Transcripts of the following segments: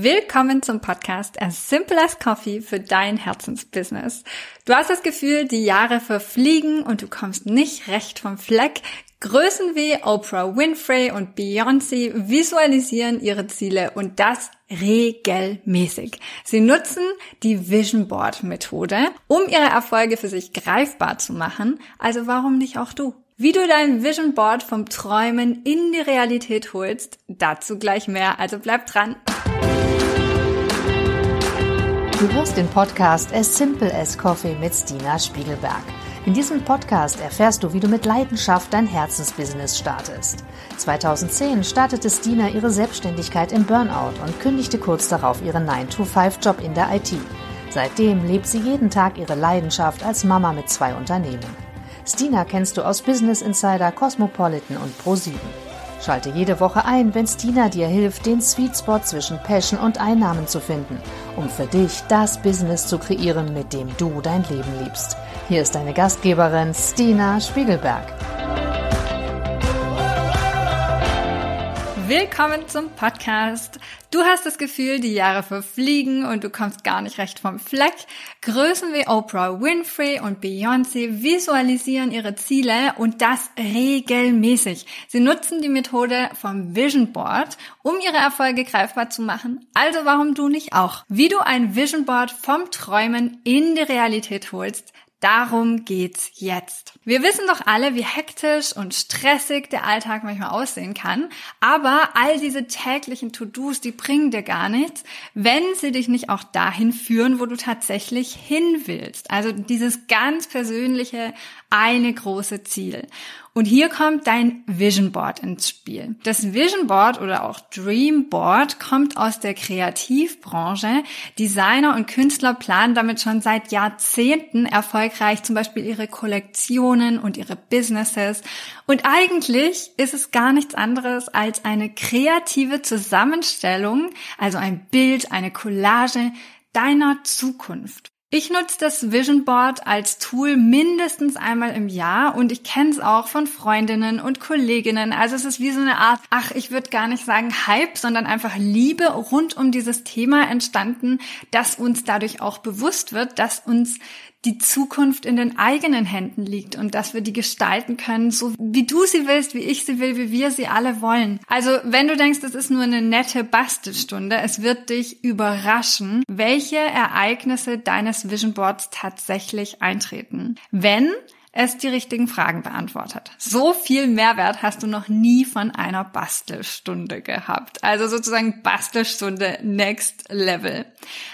Willkommen zum Podcast As Simple as Coffee für dein Herzensbusiness. Du hast das Gefühl, die Jahre verfliegen und du kommst nicht recht vom Fleck. Größen wie Oprah Winfrey und Beyoncé visualisieren ihre Ziele und das regelmäßig. Sie nutzen die Vision Board Methode, um ihre Erfolge für sich greifbar zu machen. Also warum nicht auch du? Wie du dein Vision Board vom Träumen in die Realität holst, dazu gleich mehr. Also bleib dran. Du hörst den Podcast As Simple as Coffee mit Stina Spiegelberg. In diesem Podcast erfährst du, wie du mit Leidenschaft dein Herzensbusiness startest. 2010 startete Stina ihre Selbstständigkeit im Burnout und kündigte kurz darauf ihren 9-to-5-Job in der IT. Seitdem lebt sie jeden Tag ihre Leidenschaft als Mama mit zwei Unternehmen. Stina kennst du aus Business Insider, Cosmopolitan und Pro7. Schalte jede Woche ein, wenn Stina dir hilft, den Sweet Spot zwischen Passion und Einnahmen zu finden, um für dich das Business zu kreieren, mit dem du dein Leben liebst. Hier ist deine Gastgeberin Stina Spiegelberg. Willkommen zum Podcast. Du hast das Gefühl, die Jahre verfliegen und du kommst gar nicht recht vom Fleck. Größen wie Oprah Winfrey und Beyoncé visualisieren ihre Ziele und das regelmäßig. Sie nutzen die Methode vom Vision Board, um ihre Erfolge greifbar zu machen. Also warum du nicht auch? Wie du ein Vision Board vom Träumen in die Realität holst, Darum geht's jetzt. Wir wissen doch alle, wie hektisch und stressig der Alltag manchmal aussehen kann, aber all diese täglichen To-Dos, die bringen dir gar nichts, wenn sie dich nicht auch dahin führen, wo du tatsächlich hin willst. Also dieses ganz persönliche eine große Ziel. Und hier kommt dein Vision Board ins Spiel. Das Vision Board oder auch Dream Board kommt aus der Kreativbranche. Designer und Künstler planen damit schon seit Jahrzehnten erfolgreich zum Beispiel ihre Kollektionen und ihre Businesses. Und eigentlich ist es gar nichts anderes als eine kreative Zusammenstellung, also ein Bild, eine Collage deiner Zukunft. Ich nutze das Vision Board als Tool mindestens einmal im Jahr und ich kenne es auch von Freundinnen und Kolleginnen. Also es ist wie so eine Art, ach, ich würde gar nicht sagen Hype, sondern einfach Liebe rund um dieses Thema entstanden, dass uns dadurch auch bewusst wird, dass uns die Zukunft in den eigenen Händen liegt und dass wir die gestalten können, so wie du sie willst, wie ich sie will, wie wir sie alle wollen. Also wenn du denkst, das ist nur eine nette Bastelstunde, es wird dich überraschen, welche Ereignisse deines Vision Boards tatsächlich eintreten. Wenn es die richtigen Fragen beantwortet. So viel Mehrwert hast du noch nie von einer Bastelstunde gehabt. Also sozusagen Bastelstunde Next Level.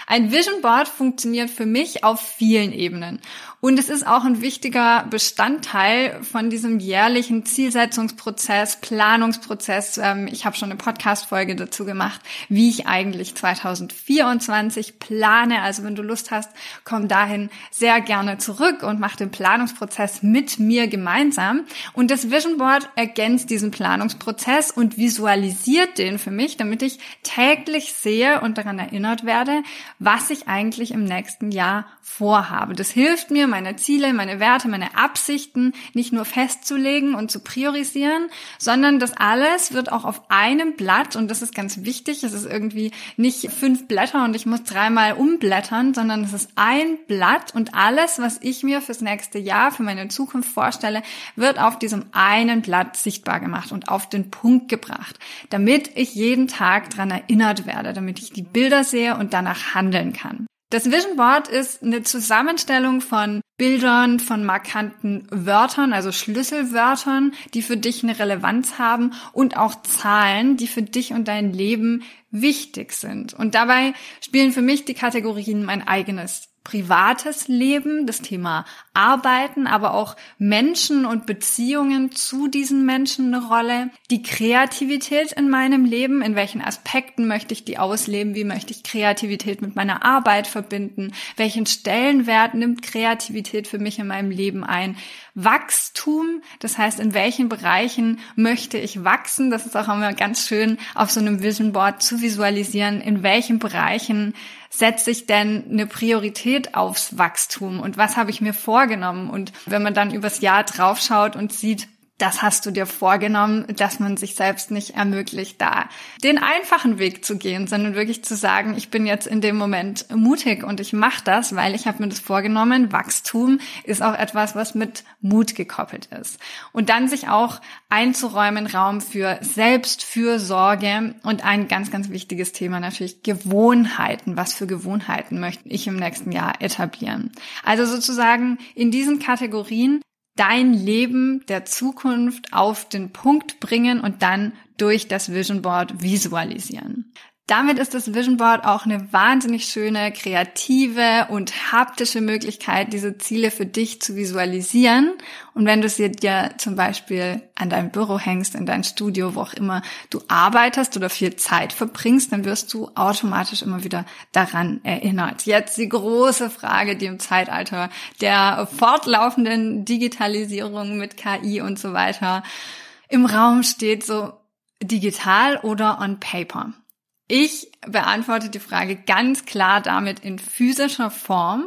Ein Vision Board funktioniert für mich auf vielen Ebenen. Und es ist auch ein wichtiger Bestandteil von diesem jährlichen Zielsetzungsprozess, Planungsprozess. Ähm, ich habe schon eine Podcast-Folge dazu gemacht, wie ich eigentlich 2024 plane. Also wenn du Lust hast, komm dahin sehr gerne zurück und mach den Planungsprozess mit mir gemeinsam. Und das Vision Board ergänzt diesen Planungsprozess und visualisiert den für mich, damit ich täglich sehe und daran erinnert werde, was ich eigentlich im nächsten Jahr vorhabe. Das hilft mir, meine Ziele, meine Werte, meine Absichten nicht nur festzulegen und zu priorisieren, sondern das alles wird auch auf einem Blatt und das ist ganz wichtig. Es ist irgendwie nicht fünf Blätter und ich muss dreimal umblättern, sondern es ist ein Blatt und alles, was ich mir fürs nächste Jahr, für meine Zukunft vorstelle, wird auf diesem einen Blatt sichtbar gemacht und auf den Punkt gebracht, damit ich jeden Tag dran erinnert werde, damit ich die Bilder sehe und danach handeln kann. Das Vision Board ist eine Zusammenstellung von Bildern, von markanten Wörtern, also Schlüsselwörtern, die für dich eine Relevanz haben und auch Zahlen, die für dich und dein Leben wichtig sind. Und dabei spielen für mich die Kategorien mein eigenes privates Leben, das Thema Arbeiten, aber auch Menschen und Beziehungen zu diesen Menschen eine Rolle. Die Kreativität in meinem Leben, in welchen Aspekten möchte ich die ausleben, wie möchte ich Kreativität mit meiner Arbeit verbinden, welchen Stellenwert nimmt Kreativität für mich in meinem Leben ein. Wachstum, das heißt, in welchen Bereichen möchte ich wachsen, das ist auch immer ganz schön auf so einem Vision Board zu visualisieren, in welchen Bereichen setze ich denn eine Priorität aufs Wachstum? Und was habe ich mir vorgenommen? Und wenn man dann übers Jahr draufschaut und sieht, das hast du dir vorgenommen, dass man sich selbst nicht ermöglicht, da den einfachen Weg zu gehen, sondern wirklich zu sagen, ich bin jetzt in dem Moment mutig und ich mache das, weil ich habe mir das vorgenommen. Wachstum ist auch etwas, was mit Mut gekoppelt ist. Und dann sich auch einzuräumen, Raum für Selbstfürsorge und ein ganz, ganz wichtiges Thema natürlich Gewohnheiten. Was für Gewohnheiten möchte ich im nächsten Jahr etablieren? Also sozusagen in diesen Kategorien dein Leben der Zukunft auf den Punkt bringen und dann durch das Vision Board visualisieren. Damit ist das Vision Board auch eine wahnsinnig schöne, kreative und haptische Möglichkeit, diese Ziele für dich zu visualisieren. Und wenn du sie dir zum Beispiel an deinem Büro hängst, in dein Studio, wo auch immer du arbeitest oder viel Zeit verbringst, dann wirst du automatisch immer wieder daran erinnert. Jetzt die große Frage, die im Zeitalter der fortlaufenden Digitalisierung mit KI und so weiter im Raum steht, so digital oder on paper. Ich beantworte die Frage ganz klar damit in physischer Form.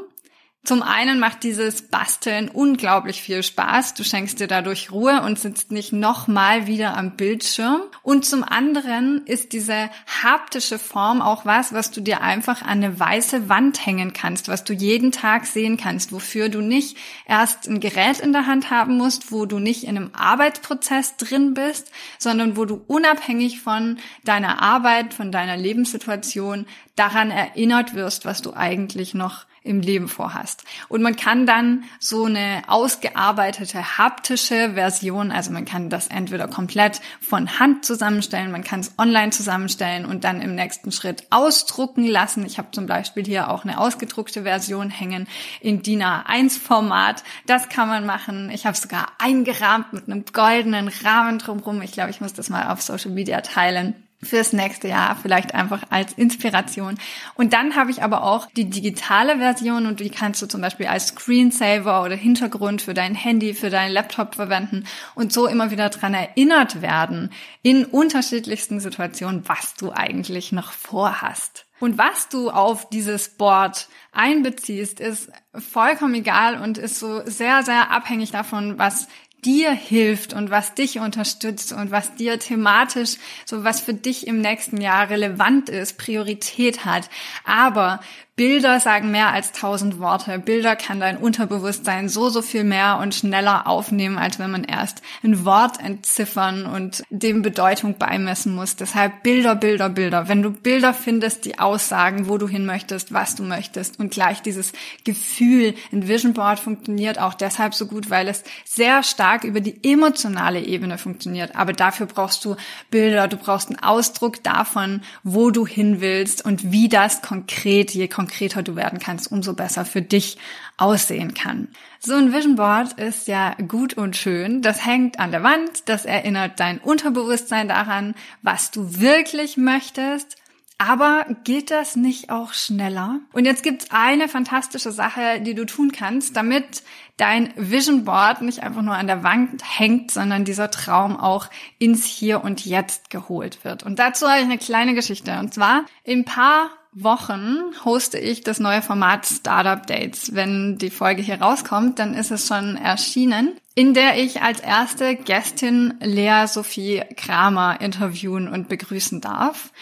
Zum einen macht dieses Basteln unglaublich viel Spaß. Du schenkst dir dadurch Ruhe und sitzt nicht nochmal wieder am Bildschirm. Und zum anderen ist diese haptische Form auch was, was du dir einfach an eine weiße Wand hängen kannst, was du jeden Tag sehen kannst, wofür du nicht erst ein Gerät in der Hand haben musst, wo du nicht in einem Arbeitsprozess drin bist, sondern wo du unabhängig von deiner Arbeit, von deiner Lebenssituation daran erinnert wirst, was du eigentlich noch im Leben vorhast. Und man kann dann so eine ausgearbeitete haptische Version, also man kann das entweder komplett von Hand zusammenstellen, man kann es online zusammenstellen und dann im nächsten Schritt ausdrucken lassen. Ich habe zum Beispiel hier auch eine ausgedruckte Version hängen in DIN A1 Format. Das kann man machen. Ich habe sogar eingerahmt mit einem goldenen Rahmen drumherum. Ich glaube, ich muss das mal auf Social Media teilen fürs nächste Jahr, vielleicht einfach als Inspiration. Und dann habe ich aber auch die digitale Version und die kannst du zum Beispiel als Screensaver oder Hintergrund für dein Handy, für deinen Laptop verwenden und so immer wieder dran erinnert werden in unterschiedlichsten Situationen, was du eigentlich noch vorhast. Und was du auf dieses Board einbeziehst, ist vollkommen egal und ist so sehr, sehr abhängig davon, was dir hilft und was dich unterstützt und was dir thematisch, so was für dich im nächsten Jahr relevant ist, Priorität hat. Aber Bilder sagen mehr als tausend Worte. Bilder kann dein Unterbewusstsein so, so viel mehr und schneller aufnehmen, als wenn man erst ein Wort entziffern und dem Bedeutung beimessen muss. Deshalb Bilder, Bilder, Bilder. Wenn du Bilder findest, die aussagen, wo du hin möchtest, was du möchtest und gleich dieses Gefühl, ein Vision Board funktioniert auch deshalb so gut, weil es sehr stark über die emotionale Ebene funktioniert. Aber dafür brauchst du Bilder, du brauchst einen Ausdruck davon, wo du hin willst und wie das konkret, je konkreter konkreter du werden kannst, umso besser für dich aussehen kann. So ein Vision Board ist ja gut und schön. Das hängt an der Wand. Das erinnert dein Unterbewusstsein daran, was du wirklich möchtest. Aber geht das nicht auch schneller? Und jetzt gibt's eine fantastische Sache, die du tun kannst, damit dein Vision Board nicht einfach nur an der Wand hängt, sondern dieser Traum auch ins Hier und Jetzt geholt wird. Und dazu habe ich eine kleine Geschichte. Und zwar in paar Wochen hoste ich das neue Format Startup Dates. Wenn die Folge hier rauskommt, dann ist es schon erschienen, in der ich als erste Gästin Lea Sophie Kramer interviewen und begrüßen darf.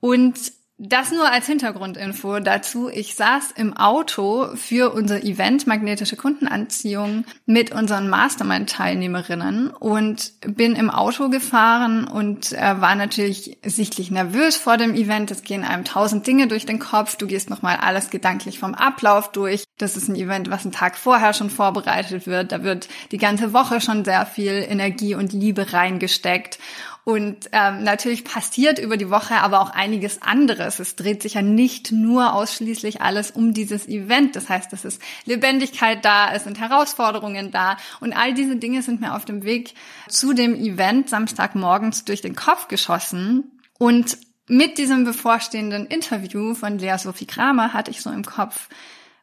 Und das nur als Hintergrundinfo dazu. Ich saß im Auto für unser Event Magnetische Kundenanziehung mit unseren Mastermind-Teilnehmerinnen und bin im Auto gefahren und äh, war natürlich sichtlich nervös vor dem Event. Es gehen einem tausend Dinge durch den Kopf. Du gehst nochmal alles gedanklich vom Ablauf durch. Das ist ein Event, was einen Tag vorher schon vorbereitet wird. Da wird die ganze Woche schon sehr viel Energie und Liebe reingesteckt. Und ähm, natürlich passiert über die Woche aber auch einiges anderes. Es dreht sich ja nicht nur ausschließlich alles um dieses Event. Das heißt, es ist Lebendigkeit da, es sind Herausforderungen da und all diese Dinge sind mir auf dem Weg zu dem Event Samstagmorgens durch den Kopf geschossen. Und mit diesem bevorstehenden Interview von Lea Sophie Kramer hatte ich so im Kopf,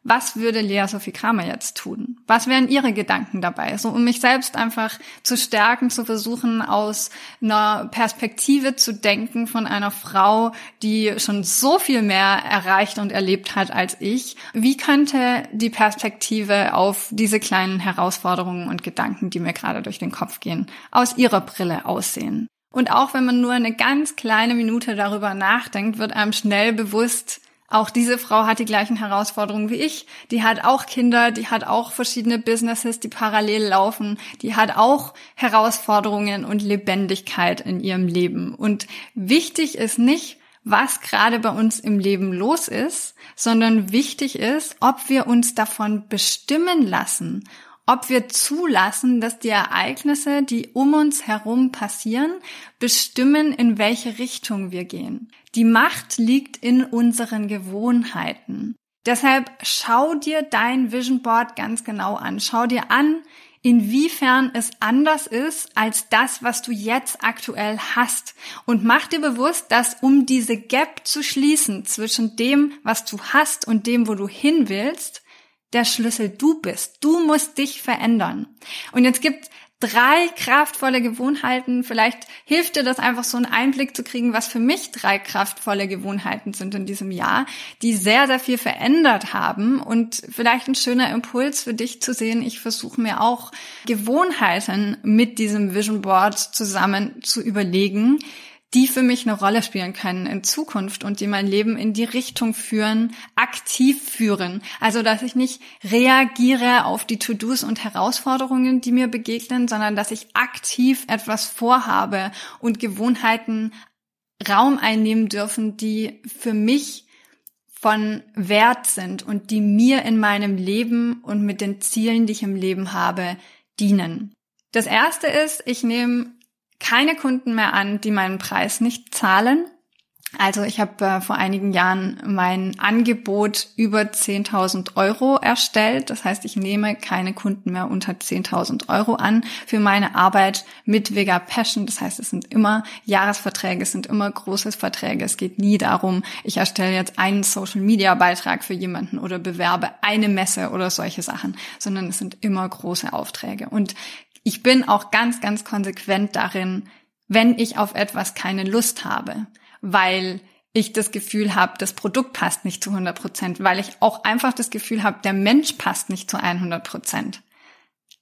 was würde Lea Sophie Kramer jetzt tun? Was wären ihre Gedanken dabei? So, um mich selbst einfach zu stärken, zu versuchen, aus einer Perspektive zu denken von einer Frau, die schon so viel mehr erreicht und erlebt hat als ich. Wie könnte die Perspektive auf diese kleinen Herausforderungen und Gedanken, die mir gerade durch den Kopf gehen, aus ihrer Brille aussehen? Und auch wenn man nur eine ganz kleine Minute darüber nachdenkt, wird einem schnell bewusst, auch diese Frau hat die gleichen Herausforderungen wie ich. Die hat auch Kinder, die hat auch verschiedene Businesses, die parallel laufen. Die hat auch Herausforderungen und Lebendigkeit in ihrem Leben. Und wichtig ist nicht, was gerade bei uns im Leben los ist, sondern wichtig ist, ob wir uns davon bestimmen lassen ob wir zulassen, dass die Ereignisse, die um uns herum passieren, bestimmen, in welche Richtung wir gehen. Die Macht liegt in unseren Gewohnheiten. Deshalb schau dir dein Vision Board ganz genau an. Schau dir an, inwiefern es anders ist als das, was du jetzt aktuell hast. Und mach dir bewusst, dass um diese Gap zu schließen zwischen dem, was du hast und dem, wo du hin willst, der Schlüssel du bist. Du musst dich verändern. Und jetzt gibt drei kraftvolle Gewohnheiten. Vielleicht hilft dir das einfach so einen Einblick zu kriegen, was für mich drei kraftvolle Gewohnheiten sind in diesem Jahr, die sehr, sehr viel verändert haben und vielleicht ein schöner Impuls für dich zu sehen. Ich versuche mir auch Gewohnheiten mit diesem Vision Board zusammen zu überlegen, die für mich eine Rolle spielen können in Zukunft und die mein Leben in die Richtung führen, aktiv führen. Also, dass ich nicht reagiere auf die To-Dos und Herausforderungen, die mir begegnen, sondern dass ich aktiv etwas vorhabe und Gewohnheiten Raum einnehmen dürfen, die für mich von Wert sind und die mir in meinem Leben und mit den Zielen, die ich im Leben habe, dienen. Das erste ist, ich nehme keine Kunden mehr an, die meinen Preis nicht zahlen. Also ich habe äh, vor einigen Jahren mein Angebot über 10.000 Euro erstellt. Das heißt, ich nehme keine Kunden mehr unter 10.000 Euro an für meine Arbeit mit Vega Passion. Das heißt, es sind immer Jahresverträge, es sind immer große Verträge. Es geht nie darum, ich erstelle jetzt einen Social-Media-Beitrag für jemanden oder bewerbe eine Messe oder solche Sachen, sondern es sind immer große Aufträge. Und ich bin auch ganz, ganz konsequent darin, wenn ich auf etwas keine Lust habe, weil ich das Gefühl habe, das Produkt passt nicht zu 100 Prozent, weil ich auch einfach das Gefühl habe, der Mensch passt nicht zu 100 Prozent.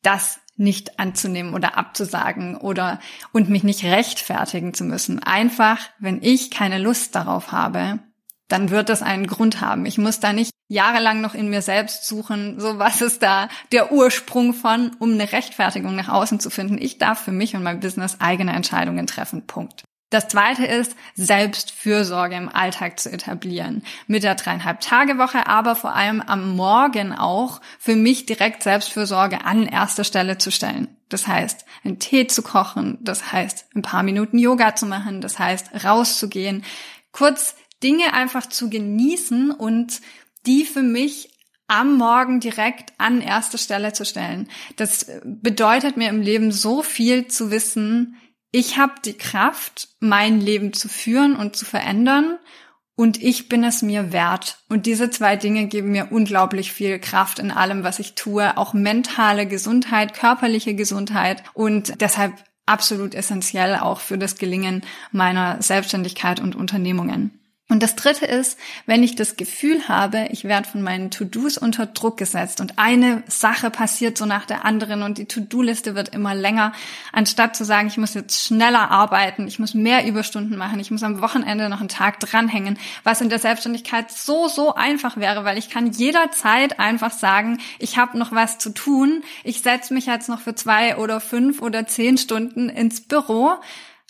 Das nicht anzunehmen oder abzusagen oder und mich nicht rechtfertigen zu müssen. Einfach, wenn ich keine Lust darauf habe, dann wird das einen Grund haben. Ich muss da nicht jahrelang noch in mir selbst suchen, so was ist da der Ursprung von, um eine Rechtfertigung nach außen zu finden. Ich darf für mich und mein Business eigene Entscheidungen treffen. Punkt. Das zweite ist, Selbstfürsorge im Alltag zu etablieren. Mit der dreieinhalb Tage Woche, aber vor allem am Morgen auch für mich direkt Selbstfürsorge an erster Stelle zu stellen. Das heißt, einen Tee zu kochen, das heißt, ein paar Minuten Yoga zu machen, das heißt, rauszugehen, kurz Dinge einfach zu genießen und die für mich am Morgen direkt an erste Stelle zu stellen. Das bedeutet mir im Leben so viel zu wissen, ich habe die Kraft, mein Leben zu führen und zu verändern und ich bin es mir wert. Und diese zwei Dinge geben mir unglaublich viel Kraft in allem, was ich tue, auch mentale Gesundheit, körperliche Gesundheit und deshalb absolut essentiell auch für das Gelingen meiner Selbstständigkeit und Unternehmungen. Und das dritte ist, wenn ich das Gefühl habe, ich werde von meinen To-Dos unter Druck gesetzt und eine Sache passiert so nach der anderen und die To-Do-Liste wird immer länger, anstatt zu sagen, ich muss jetzt schneller arbeiten, ich muss mehr Überstunden machen, ich muss am Wochenende noch einen Tag dranhängen, was in der Selbstständigkeit so, so einfach wäre, weil ich kann jederzeit einfach sagen, ich habe noch was zu tun, ich setze mich jetzt noch für zwei oder fünf oder zehn Stunden ins Büro,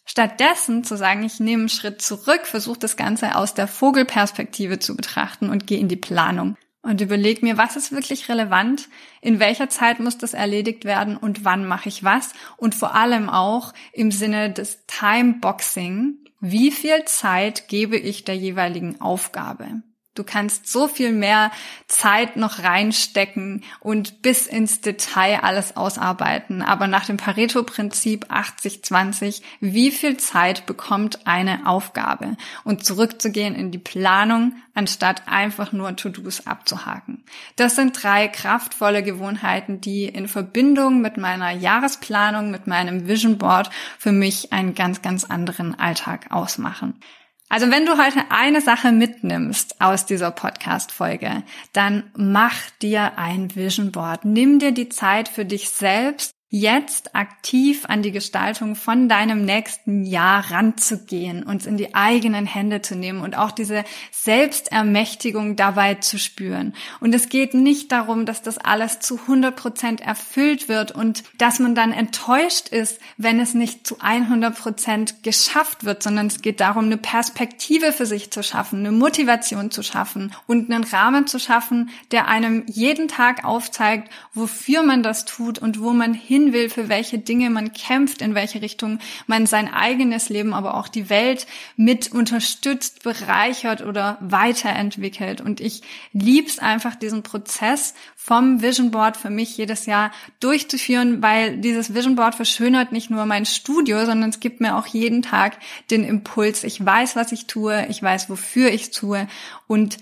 Stattdessen zu sagen, ich nehme einen Schritt zurück, versuche das Ganze aus der Vogelperspektive zu betrachten und gehe in die Planung. Und überlege mir, was ist wirklich relevant, in welcher Zeit muss das erledigt werden? Und wann mache ich was? Und vor allem auch im Sinne des Timeboxing, wie viel Zeit gebe ich der jeweiligen Aufgabe? Du kannst so viel mehr Zeit noch reinstecken und bis ins Detail alles ausarbeiten. Aber nach dem Pareto-Prinzip 80-20, wie viel Zeit bekommt eine Aufgabe? Und zurückzugehen in die Planung, anstatt einfach nur To-Dos abzuhaken. Das sind drei kraftvolle Gewohnheiten, die in Verbindung mit meiner Jahresplanung, mit meinem Vision Board für mich einen ganz, ganz anderen Alltag ausmachen. Also wenn du heute eine Sache mitnimmst aus dieser Podcast-Folge, dann mach dir ein Vision Board. Nimm dir die Zeit für dich selbst jetzt aktiv an die Gestaltung von deinem nächsten Jahr ranzugehen, uns in die eigenen Hände zu nehmen und auch diese Selbstermächtigung dabei zu spüren. Und es geht nicht darum, dass das alles zu 100 Prozent erfüllt wird und dass man dann enttäuscht ist, wenn es nicht zu 100 Prozent geschafft wird, sondern es geht darum, eine Perspektive für sich zu schaffen, eine Motivation zu schaffen und einen Rahmen zu schaffen, der einem jeden Tag aufzeigt, wofür man das tut und wo man hin will, für welche Dinge man kämpft, in welche Richtung man sein eigenes Leben, aber auch die Welt mit unterstützt, bereichert oder weiterentwickelt. Und ich lieb's einfach, diesen Prozess vom Vision Board für mich jedes Jahr durchzuführen, weil dieses Vision Board verschönert nicht nur mein Studio, sondern es gibt mir auch jeden Tag den Impuls. Ich weiß, was ich tue, ich weiß, wofür ich tue und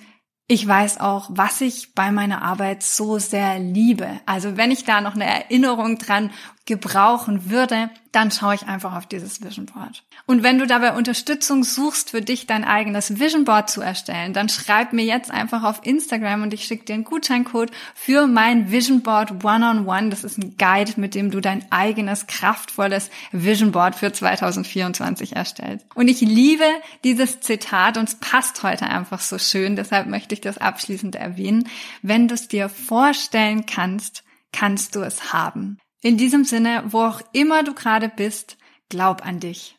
ich weiß auch, was ich bei meiner Arbeit so sehr liebe. Also wenn ich da noch eine Erinnerung dran gebrauchen würde, dann schaue ich einfach auf dieses Vision Board. Und wenn du dabei Unterstützung suchst, für dich dein eigenes Vision Board zu erstellen, dann schreib mir jetzt einfach auf Instagram und ich schicke dir einen Gutscheincode für mein Vision Board One-on-One. -on -One. Das ist ein Guide, mit dem du dein eigenes kraftvolles Vision Board für 2024 erstellst. Und ich liebe dieses Zitat und es passt heute einfach so schön, deshalb möchte ich das abschließend erwähnen. Wenn du es dir vorstellen kannst, kannst du es haben. In diesem Sinne, wo auch immer du gerade bist, glaub an dich.